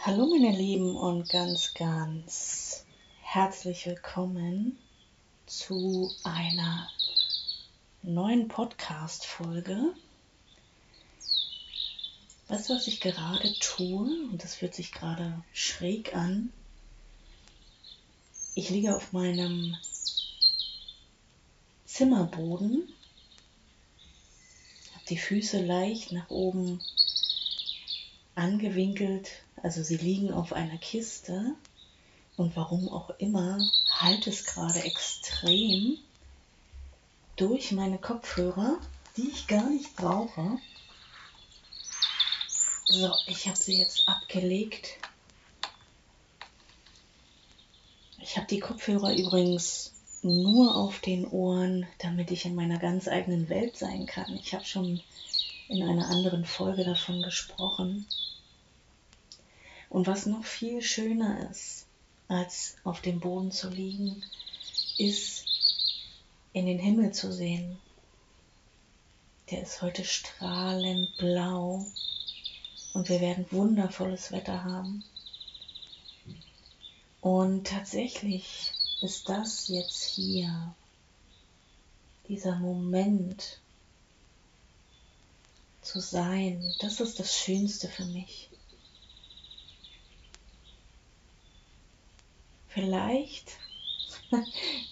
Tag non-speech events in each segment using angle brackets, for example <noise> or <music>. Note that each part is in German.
Hallo meine Lieben und ganz, ganz herzlich willkommen zu einer neuen Podcast-Folge. Du, was ich gerade tue? Und das fühlt sich gerade schräg an. Ich liege auf meinem Zimmerboden, habe die Füße leicht nach oben angewinkelt, also sie liegen auf einer Kiste und warum auch immer halt es gerade extrem durch meine Kopfhörer, die ich gar nicht brauche. So, ich habe sie jetzt abgelegt. Ich habe die Kopfhörer übrigens nur auf den Ohren, damit ich in meiner ganz eigenen Welt sein kann. Ich habe schon in einer anderen Folge davon gesprochen. Und was noch viel schöner ist, als auf dem Boden zu liegen, ist in den Himmel zu sehen. Der ist heute strahlend blau und wir werden wundervolles Wetter haben. Und tatsächlich ist das jetzt hier, dieser Moment zu sein, das ist das Schönste für mich. Vielleicht, <laughs>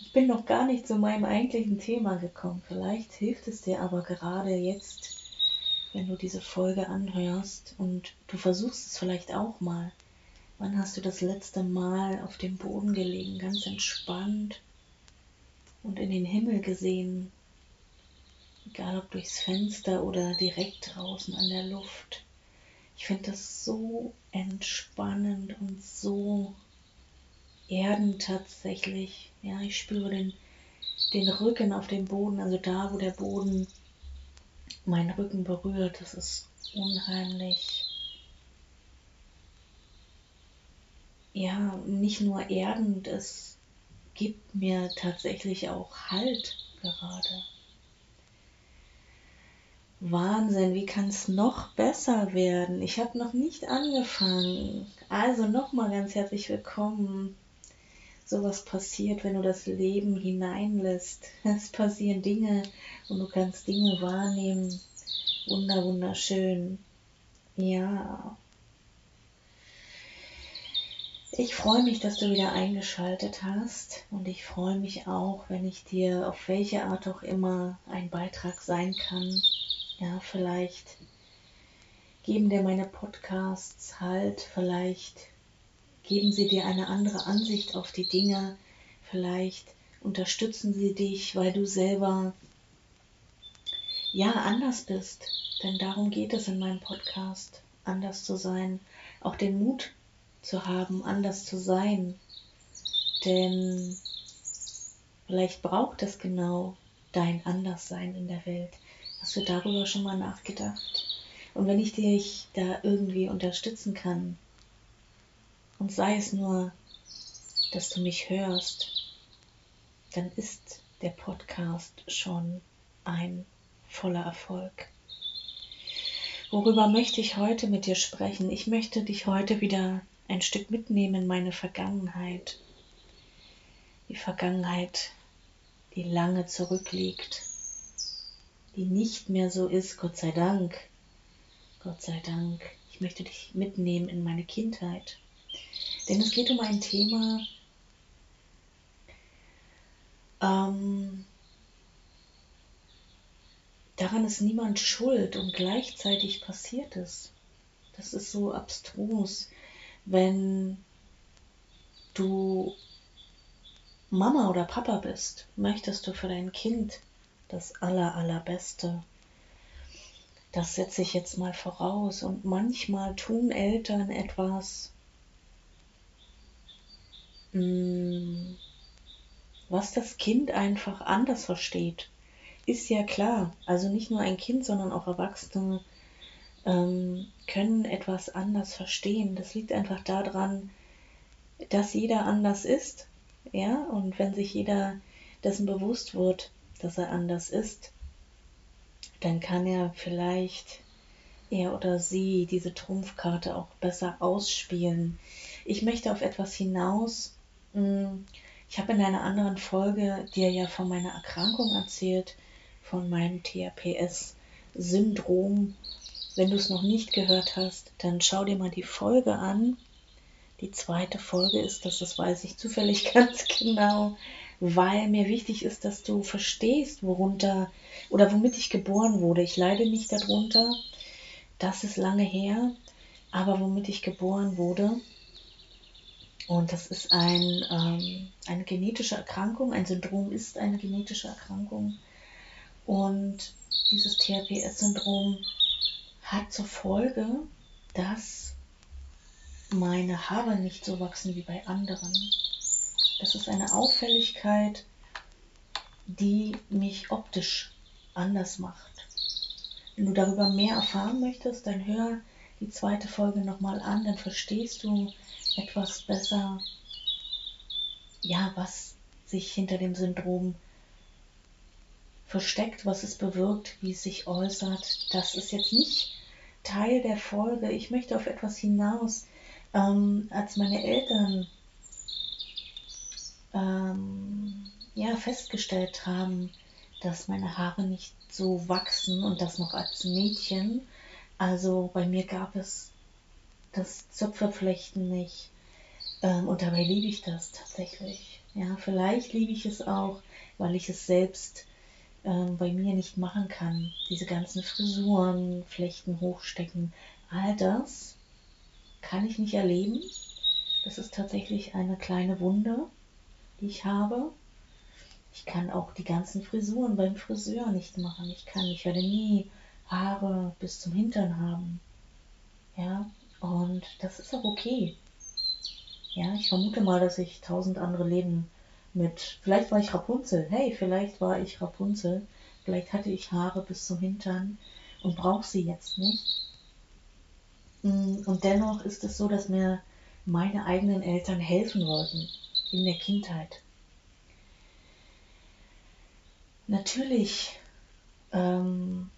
ich bin noch gar nicht zu meinem eigentlichen Thema gekommen, vielleicht hilft es dir aber gerade jetzt, wenn du diese Folge anhörst und du versuchst es vielleicht auch mal. Wann hast du das letzte Mal auf dem Boden gelegen, ganz entspannt und in den Himmel gesehen? Egal ob durchs Fenster oder direkt draußen an der Luft. Ich finde das so entspannend und so Erden tatsächlich. Ja, ich spüre den, den Rücken auf dem Boden, also da, wo der Boden meinen Rücken berührt. Das ist unheimlich. Ja, nicht nur erdend, es gibt mir tatsächlich auch Halt gerade. Wahnsinn, wie kann es noch besser werden? Ich habe noch nicht angefangen. Also nochmal ganz herzlich willkommen sowas passiert, wenn du das Leben hineinlässt. <laughs> Es passieren Dinge und du kannst Dinge wahrnehmen. Wunder, wunderschön. Ja. Ich freue mich, dass du wieder eingeschaltet hast und ich freue mich auch, wenn ich dir auf welche Art auch immer ein Beitrag sein kann. Ja, vielleicht geben dir meine Podcasts halt, vielleicht geben sie dir eine andere Ansicht auf die Dinge, vielleicht unterstützen sie dich, weil du selber ja anders bist. Denn darum geht es in meinem Podcast, anders zu sein, auch den Mut zu haben, anders zu sein. Denn vielleicht braucht es genau dein Anderssein in der Welt. Hast du darüber schon mal nachgedacht? Und wenn ich dich da irgendwie unterstützen kann, und sei es nur, dass du mich hörst, dann ist der Podcast schon ein voller Erfolg. Worüber möchte ich heute mit dir sprechen? Ich möchte dich heute wieder ein Stück mitnehmen in meine Vergangenheit. Die Vergangenheit, die lange zurückliegt, die nicht mehr so ist, Gott sei Dank. Gott sei Dank. Ich möchte dich mitnehmen in meine Kindheit. Denn es geht um ein Thema, ähm, daran ist niemand schuld und gleichzeitig passiert es. Das ist so abstrus, wenn du Mama oder Papa bist, möchtest du für dein Kind das aller, allerbeste. Das setze ich jetzt mal voraus. Und manchmal tun Eltern etwas, was das Kind einfach anders versteht, ist ja klar. Also nicht nur ein Kind, sondern auch Erwachsene ähm, können etwas anders verstehen. Das liegt einfach daran, dass jeder anders ist. Ja, und wenn sich jeder dessen bewusst wird, dass er anders ist, dann kann er vielleicht er oder sie diese Trumpfkarte auch besser ausspielen. Ich möchte auf etwas hinaus. Hm, ich habe in einer anderen Folge dir ja von meiner Erkrankung erzählt, von meinem THPS-Syndrom. Wenn du es noch nicht gehört hast, dann schau dir mal die Folge an. Die zweite Folge ist das, das weiß ich zufällig <laughs> ganz genau, weil mir wichtig ist, dass du verstehst, worunter oder womit ich geboren wurde. Ich leide nicht darunter, das ist lange her, aber womit ich geboren wurde. Und das ist ein, ähm, eine genetische Erkrankung. Ein Syndrom ist eine genetische Erkrankung. Und dieses THPS-Syndrom hat zur Folge, dass meine Haare nicht so wachsen wie bei anderen. Das ist eine Auffälligkeit, die mich optisch anders macht. Wenn du darüber mehr erfahren möchtest, dann hör die zweite Folge nochmal an, dann verstehst du etwas besser, ja, was sich hinter dem Syndrom versteckt, was es bewirkt, wie es sich äußert. Das ist jetzt nicht Teil der Folge. Ich möchte auf etwas hinaus. Ähm, als meine Eltern ähm, ja, festgestellt haben, dass meine Haare nicht so wachsen und das noch als Mädchen. Also bei mir gab es das Zöpfeflechten nicht. Ähm, und dabei liebe ich das tatsächlich. Ja, vielleicht liebe ich es auch, weil ich es selbst ähm, bei mir nicht machen kann. Diese ganzen Frisuren, Flechten, Hochstecken, all das kann ich nicht erleben. Das ist tatsächlich eine kleine Wunde, die ich habe. Ich kann auch die ganzen Frisuren beim Friseur nicht machen. Ich kann, ich werde nie Haare bis zum Hintern haben. Ja, und das ist auch okay. Ja, ich vermute mal, dass ich tausend andere Leben mit, vielleicht war ich Rapunzel, hey, vielleicht war ich Rapunzel, vielleicht hatte ich Haare bis zum Hintern und brauche sie jetzt nicht. Mm, und dennoch ist es so, dass mir meine eigenen Eltern helfen wollten in der Kindheit. Natürlich ähm,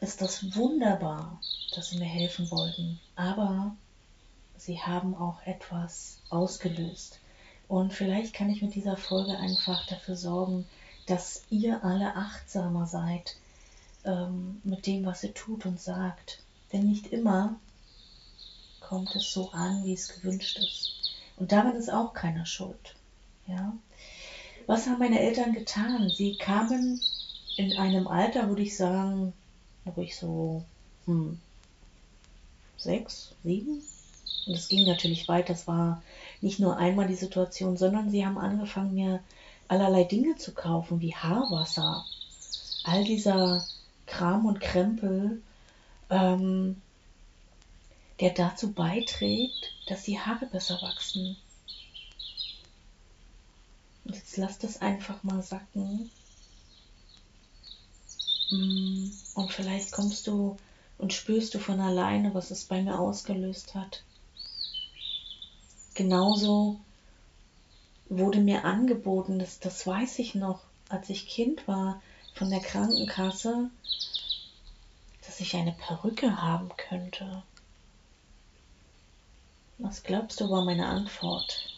ist das wunderbar, dass sie mir helfen wollten, aber sie haben auch etwas ausgelöst. Und vielleicht kann ich mit dieser Folge einfach dafür sorgen, dass ihr alle achtsamer seid ähm, mit dem, was ihr tut und sagt. Denn nicht immer kommt es so an, wie es gewünscht ist. Und daran ist auch keiner schuld. Ja? Was haben meine Eltern getan? Sie kamen in einem Alter, würde ich sagen, wo ich so hm, sechs, sieben. Und es ging natürlich weiter. Es war nicht nur einmal die Situation, sondern sie haben angefangen, mir allerlei Dinge zu kaufen, wie Haarwasser. All dieser Kram und Krempel, ähm, der dazu beiträgt, dass die Haare besser wachsen. Und jetzt lass das einfach mal sacken. Mm, und vielleicht kommst du und spürst du von alleine, was es bei mir ausgelöst hat. Genauso wurde mir angeboten, das, das weiß ich noch, als ich Kind war, von der Krankenkasse, dass ich eine Perücke haben könnte. Was glaubst du, war meine Antwort?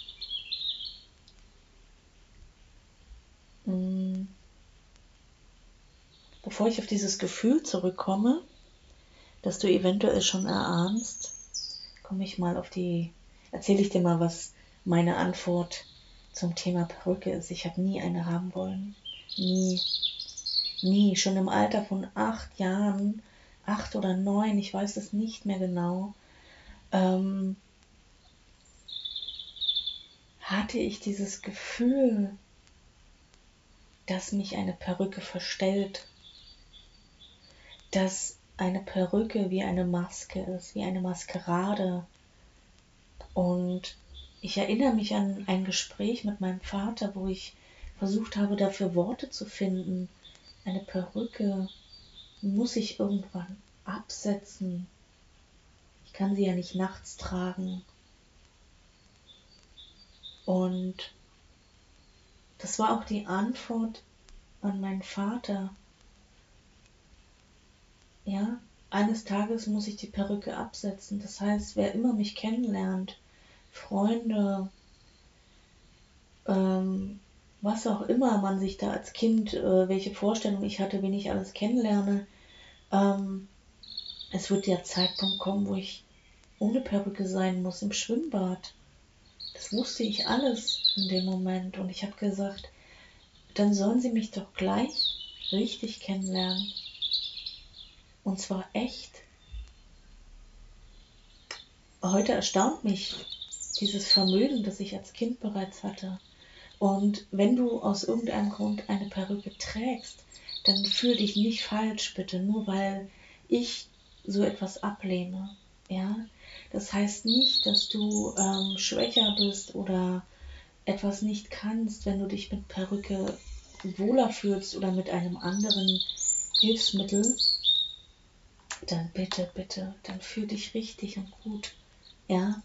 Hm. Bevor ich auf dieses Gefühl zurückkomme, das du eventuell schon erahnst, komme ich mal auf die, erzähle ich dir mal, was meine Antwort zum Thema Perücke ist. Ich habe nie eine haben wollen. Nie. Nie. Schon im Alter von acht Jahren, acht oder neun, ich weiß es nicht mehr genau, ähm, hatte ich dieses Gefühl, dass mich eine Perücke verstellt, dass eine Perücke wie eine Maske ist, wie eine Maskerade. Und ich erinnere mich an ein Gespräch mit meinem Vater, wo ich versucht habe, dafür Worte zu finden. Eine Perücke muss ich irgendwann absetzen. Ich kann sie ja nicht nachts tragen. Und das war auch die Antwort an meinen Vater. Ja, eines Tages muss ich die Perücke absetzen. Das heißt, wer immer mich kennenlernt, Freunde, ähm, was auch immer man sich da als Kind, äh, welche Vorstellung ich hatte, wen ich alles kennenlerne, ähm, es wird der Zeitpunkt kommen, wo ich ohne Perücke sein muss im Schwimmbad. Das wusste ich alles in dem Moment und ich habe gesagt, dann sollen sie mich doch gleich richtig kennenlernen. Und zwar echt. Heute erstaunt mich dieses Vermögen, das ich als Kind bereits hatte. Und wenn du aus irgendeinem Grund eine Perücke trägst, dann fühl dich nicht falsch, bitte, nur weil ich so etwas ablehne. Ja, das heißt nicht, dass du ähm, schwächer bist oder etwas nicht kannst, wenn du dich mit Perücke wohler fühlst oder mit einem anderen Hilfsmittel. Dann bitte, bitte, dann fühl dich richtig und gut. Ja,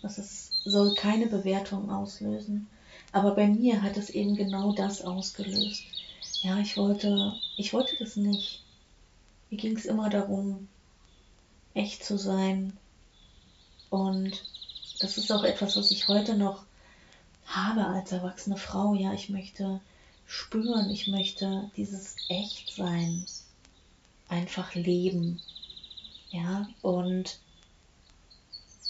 das ist, soll keine Bewertung auslösen. Aber bei mir hat es eben genau das ausgelöst. Ja, ich wollte, ich wollte das nicht. Mir ging es immer darum, echt zu sein. Und das ist auch etwas, was ich heute noch habe als erwachsene Frau. Ja, ich möchte spüren, ich möchte dieses Echtsein einfach leben. Ja, und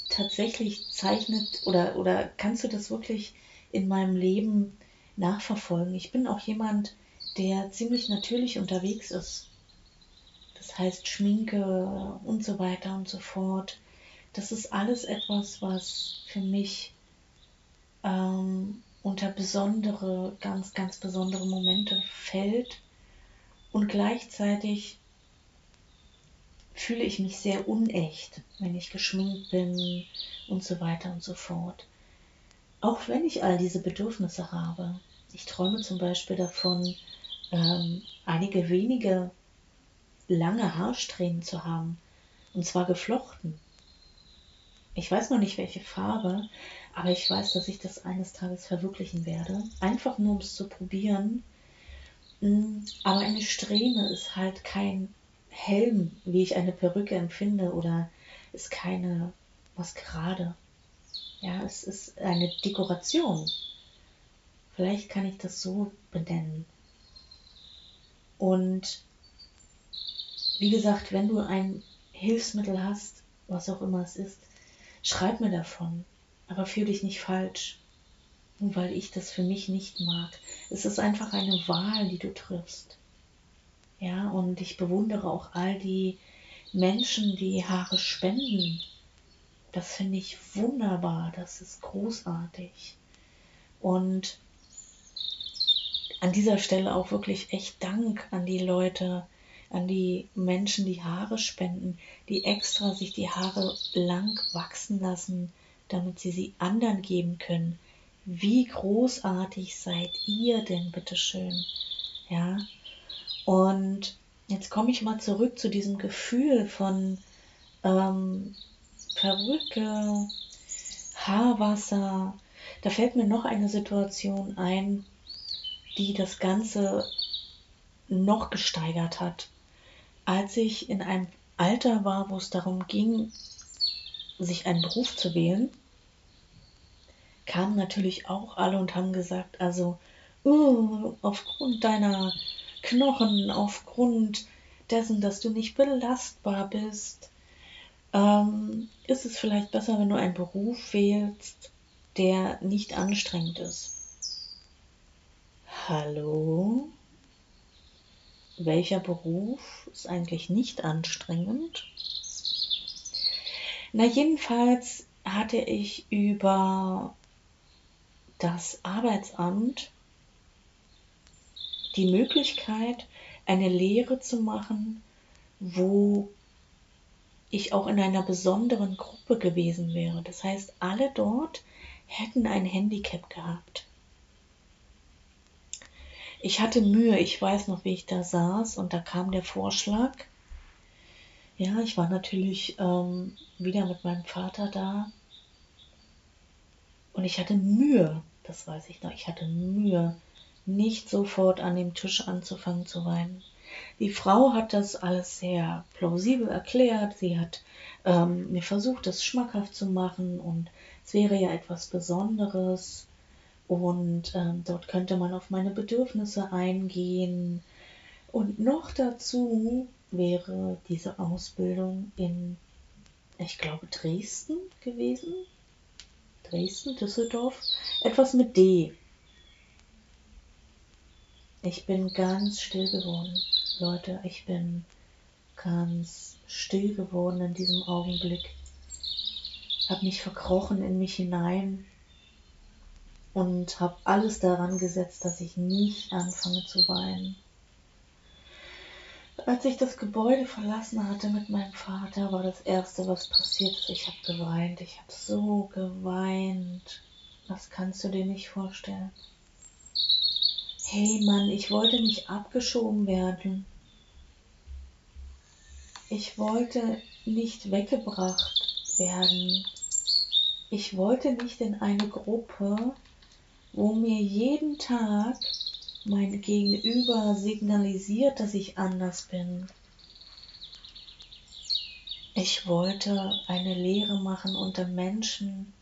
tatsächlich zeichnet oder, oder kannst du das wirklich in meinem Leben nachverfolgen. Ich bin auch jemand, der ziemlich natürlich unterwegs ist. Das heißt Schminke und so weiter und so fort. Das ist alles etwas, was für mich ähm, unter besondere, ganz, ganz besondere Momente fällt. Und gleichzeitig fühle ich mich sehr unecht, wenn ich geschminkt bin und so weiter und so fort. Auch wenn ich all diese Bedürfnisse habe. Ich träume zum Beispiel davon, ähm, einige wenige lange Haarsträhnen zu haben. Und zwar geflochten. Ich weiß noch nicht welche Farbe, aber ich weiß, dass ich das eines Tages verwirklichen werde. Einfach nur um es zu probieren. Mm, aber eine Strähne ist halt kein Helm, wie ich eine Perücke empfinde, oder ist keine Maskerade. Ja, es ist eine Dekoration. Vielleicht kann ich das so benennen. Und wie gesagt, wenn du ein Hilfsmittel hast, was auch immer es ist, schreib mir davon. Aber fühl dich nicht falsch, nur weil ich das für mich nicht mag. Es ist einfach eine Wahl, die du triffst. Ja, und ich bewundere auch all die Menschen, die Haare spenden das finde ich wunderbar, das ist großartig. Und an dieser Stelle auch wirklich echt Dank an die Leute, an die Menschen, die Haare spenden, die extra sich die Haare lang wachsen lassen, damit sie sie anderen geben können. Wie großartig seid ihr denn, bitteschön? Ja. Und jetzt komme ich mal zurück zu diesem Gefühl von ähm, Perücke, Haarwasser. Da fällt mir noch eine Situation ein, die das Ganze noch gesteigert hat. Als ich in einem Alter war, wo es darum ging, sich einen Beruf zu wählen, kamen natürlich auch alle und haben gesagt, also uh, aufgrund deiner Knochen, aufgrund dessen, dass du nicht belastbar bist, ähm, ist es vielleicht besser, wenn du einen Beruf wählst, der nicht anstrengend ist. Hallo? Welcher Beruf ist eigentlich nicht anstrengend? Na, jedenfalls hatte ich über das Arbeitsamt die Möglichkeit, eine Lehre zu machen, wo ich auch in einer besonderen Gruppe gewesen wäre. Das heißt, alle dort hätten ein Handicap gehabt. Ich hatte Mühe, ich weiß noch, wie ich da saß und da kam der Vorschlag. Ja, ich war natürlich ähm, wieder mit meinem Vater da und ich hatte Mühe, das weiß ich noch, ich hatte Mühe, nicht sofort an dem Tisch anzufangen zu weinen. Die Frau hat das alles sehr plausibel erklärt. Sie hat ähm, mir versucht, das schmackhaft zu machen und es wäre ja etwas Besonderes und ähm, dort könnte man auf meine Bedürfnisse eingehen. Und noch dazu wäre diese Ausbildung in, ich glaube, Dresden gewesen. Dresden, Düsseldorf, etwas mit D. Ich bin ganz still geworden, Leute. Ich bin ganz still geworden in diesem Augenblick. Hab mich verkrochen in mich hinein und habe alles daran gesetzt, dass ich nicht anfange zu weinen. Als ich das Gebäude verlassen hatte mit meinem Vater, war das Erste, was passiert ist, ich habe geweint. Ich habe so geweint. Das kannst du dir nicht vorstellen. Hey Mann, ich wollte nicht abgeschoben werden. Ich wollte nicht weggebracht werden. Ich wollte nicht in eine Gruppe, wo mir jeden Tag mein Gegenüber signalisiert, dass ich anders bin. Ich wollte eine Lehre machen unter Menschen,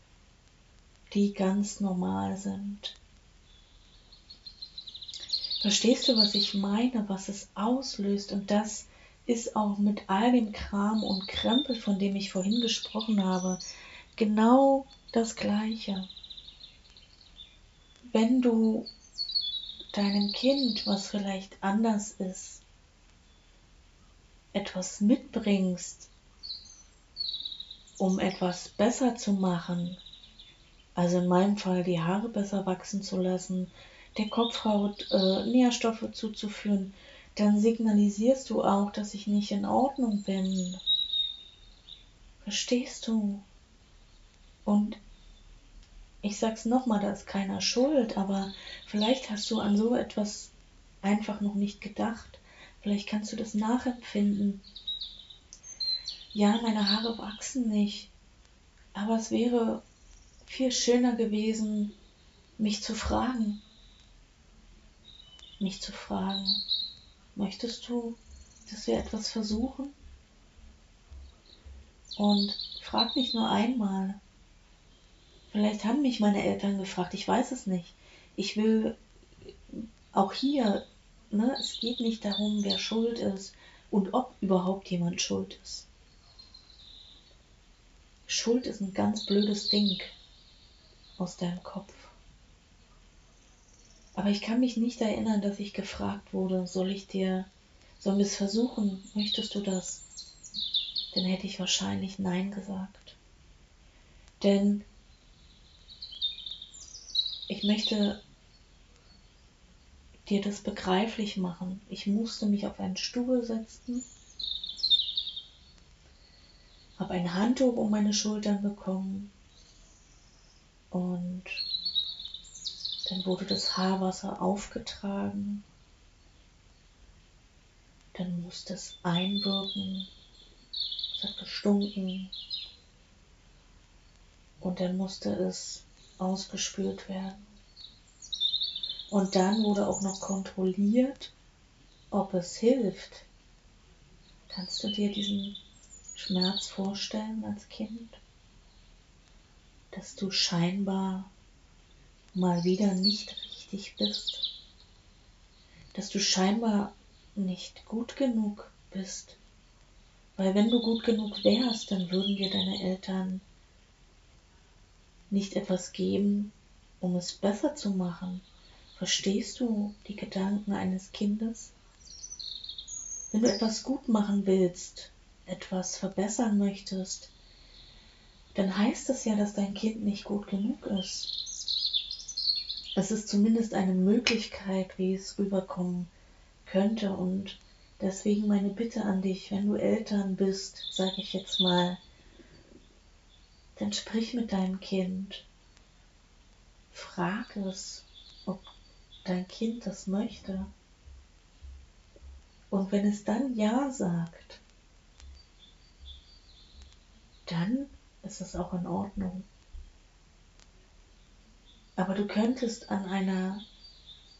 die ganz normal sind. Verstehst du, was ich meine, was es auslöst? Und das ist auch mit all dem Kram und Krempel, von dem ich vorhin gesprochen habe, genau das Gleiche wenn du deinem Kind, was vielleicht anders ist, etwas mitbringst, um etwas besser zu machen, also in meinem Fall die Haare besser wachsen zu lassen, der Kopfhaut äh, Nährstoffe zuzuführen, dann signalisierst du auch, dass ich nicht in Ordnung bin. Verstehst du? Und ich sag's nochmal, da ist keiner schuld, aber vielleicht hast du an so etwas einfach noch nicht gedacht. Vielleicht kannst du das nachempfinden. Ja, meine Haare wachsen nicht, aber es wäre viel schöner gewesen, mich zu fragen. Mich zu fragen, möchtest du, dass wir etwas versuchen? Und frag nicht nur einmal, Vielleicht haben mich meine Eltern gefragt, ich weiß es nicht. Ich will auch hier, ne, es geht nicht darum, wer schuld ist und ob überhaupt jemand schuld ist. Schuld ist ein ganz blödes Ding aus deinem Kopf. Aber ich kann mich nicht erinnern, dass ich gefragt wurde, soll ich dir, sollen wir es versuchen, möchtest du das? Dann hätte ich wahrscheinlich Nein gesagt. Denn ich möchte dir das begreiflich machen. Ich musste mich auf einen Stuhl setzen, habe ein Handtuch um meine Schultern bekommen und dann wurde das Haarwasser aufgetragen. Dann musste es einwirken. Es hat gestunken. Und dann musste es ausgespült werden. Und dann wurde auch noch kontrolliert, ob es hilft. Kannst du dir diesen Schmerz vorstellen als Kind? Dass du scheinbar mal wieder nicht richtig bist. Dass du scheinbar nicht gut genug bist. Weil wenn du gut genug wärst, dann würden dir deine Eltern nicht etwas geben, um es besser zu machen. Verstehst du die Gedanken eines Kindes? Wenn du etwas gut machen willst, etwas verbessern möchtest, dann heißt es ja, dass dein Kind nicht gut genug ist. Es ist zumindest eine Möglichkeit, wie es rüberkommen könnte. Und deswegen meine Bitte an dich, wenn du Eltern bist, sage ich jetzt mal, dann sprich mit deinem Kind. Frag es, ob dein Kind das möchte. Und wenn es dann Ja sagt, dann ist es auch in Ordnung. Aber du könntest an einer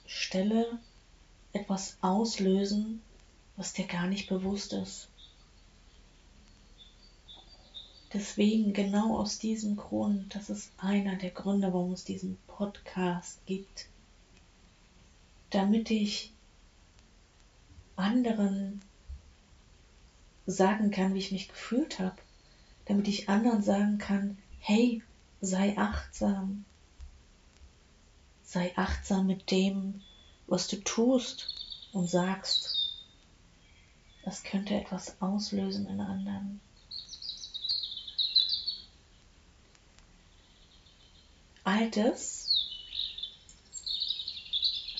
Stelle etwas auslösen, was dir gar nicht bewusst ist. Deswegen, genau aus diesem Grund, das ist einer der Gründe, warum es diesen Podcast gibt, damit ich anderen sagen kann, wie ich mich gefühlt habe, damit ich anderen sagen kann, hey, sei achtsam, sei achtsam mit dem, was du tust und sagst. Das könnte etwas auslösen in anderen. Altes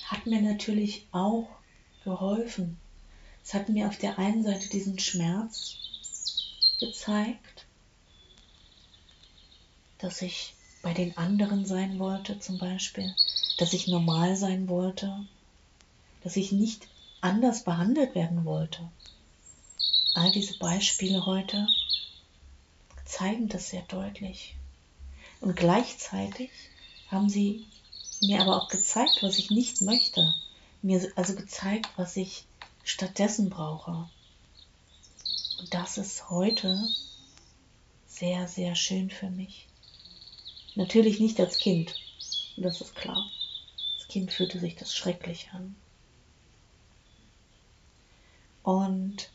hat mir natürlich auch geholfen. Es hat mir auf der einen Seite diesen Schmerz gezeigt, dass ich bei den anderen sein wollte zum Beispiel, dass ich normal sein wollte, dass ich nicht anders behandelt werden wollte. All diese Beispiele heute zeigen das sehr deutlich. Und gleichzeitig haben sie mir aber auch gezeigt, was ich nicht möchte. Mir also gezeigt, was ich stattdessen brauche. Und das ist heute sehr, sehr schön für mich. Natürlich nicht als Kind, das ist klar. Kind fühlte sich das schrecklich an. Und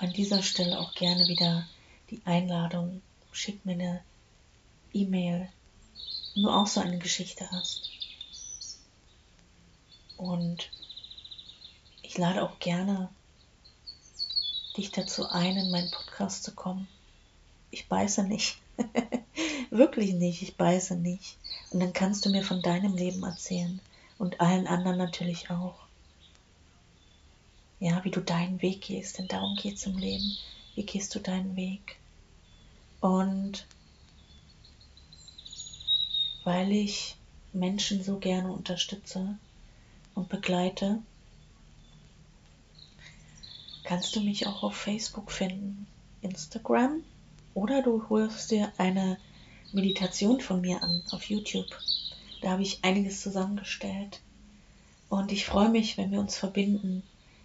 an dieser Stelle auch gerne wieder die Einladung, schick mir eine E-Mail, wenn du auch so eine Geschichte hast. Und ich lade auch gerne dich dazu ein, in meinen Podcast zu kommen. Ich beiße nicht. <laughs> Wirklich nicht, ich beiße nicht. Und dann kannst du mir von deinem Leben erzählen und allen anderen natürlich auch. Ja, wie du deinen Weg gehst, denn darum geht es im Leben. Wie gehst du deinen Weg? Und weil ich Menschen so gerne unterstütze und begleite, kannst du mich auch auf Facebook finden, Instagram oder du holst dir eine Meditation von mir an auf YouTube. Da habe ich einiges zusammengestellt. Und ich freue mich, wenn wir uns verbinden,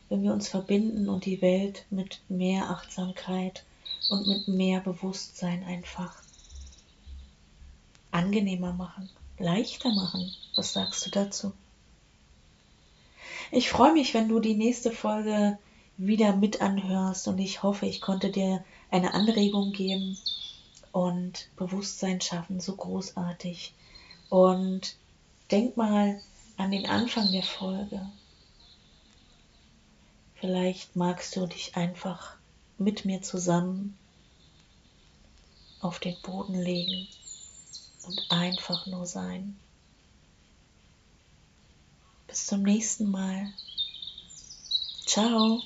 wenn wir uns verbinden und die Welt mit mehr Achtsamkeit und mit mehr Bewusstsein einfach angenehmer machen, leichter machen. Was sagst du dazu? Ich freue mich, wenn du die nächste Folge wieder mit anhörst und ich hoffe, ich konnte dir eine Anregung geben und Bewusstsein schaffen, so großartig. Und denk mal an den Anfang der Folge. Vielleicht magst du dich einfach mit mir zusammen auf den Boden legen und einfach nur sein. Bis zum nächsten Mal. Ciao.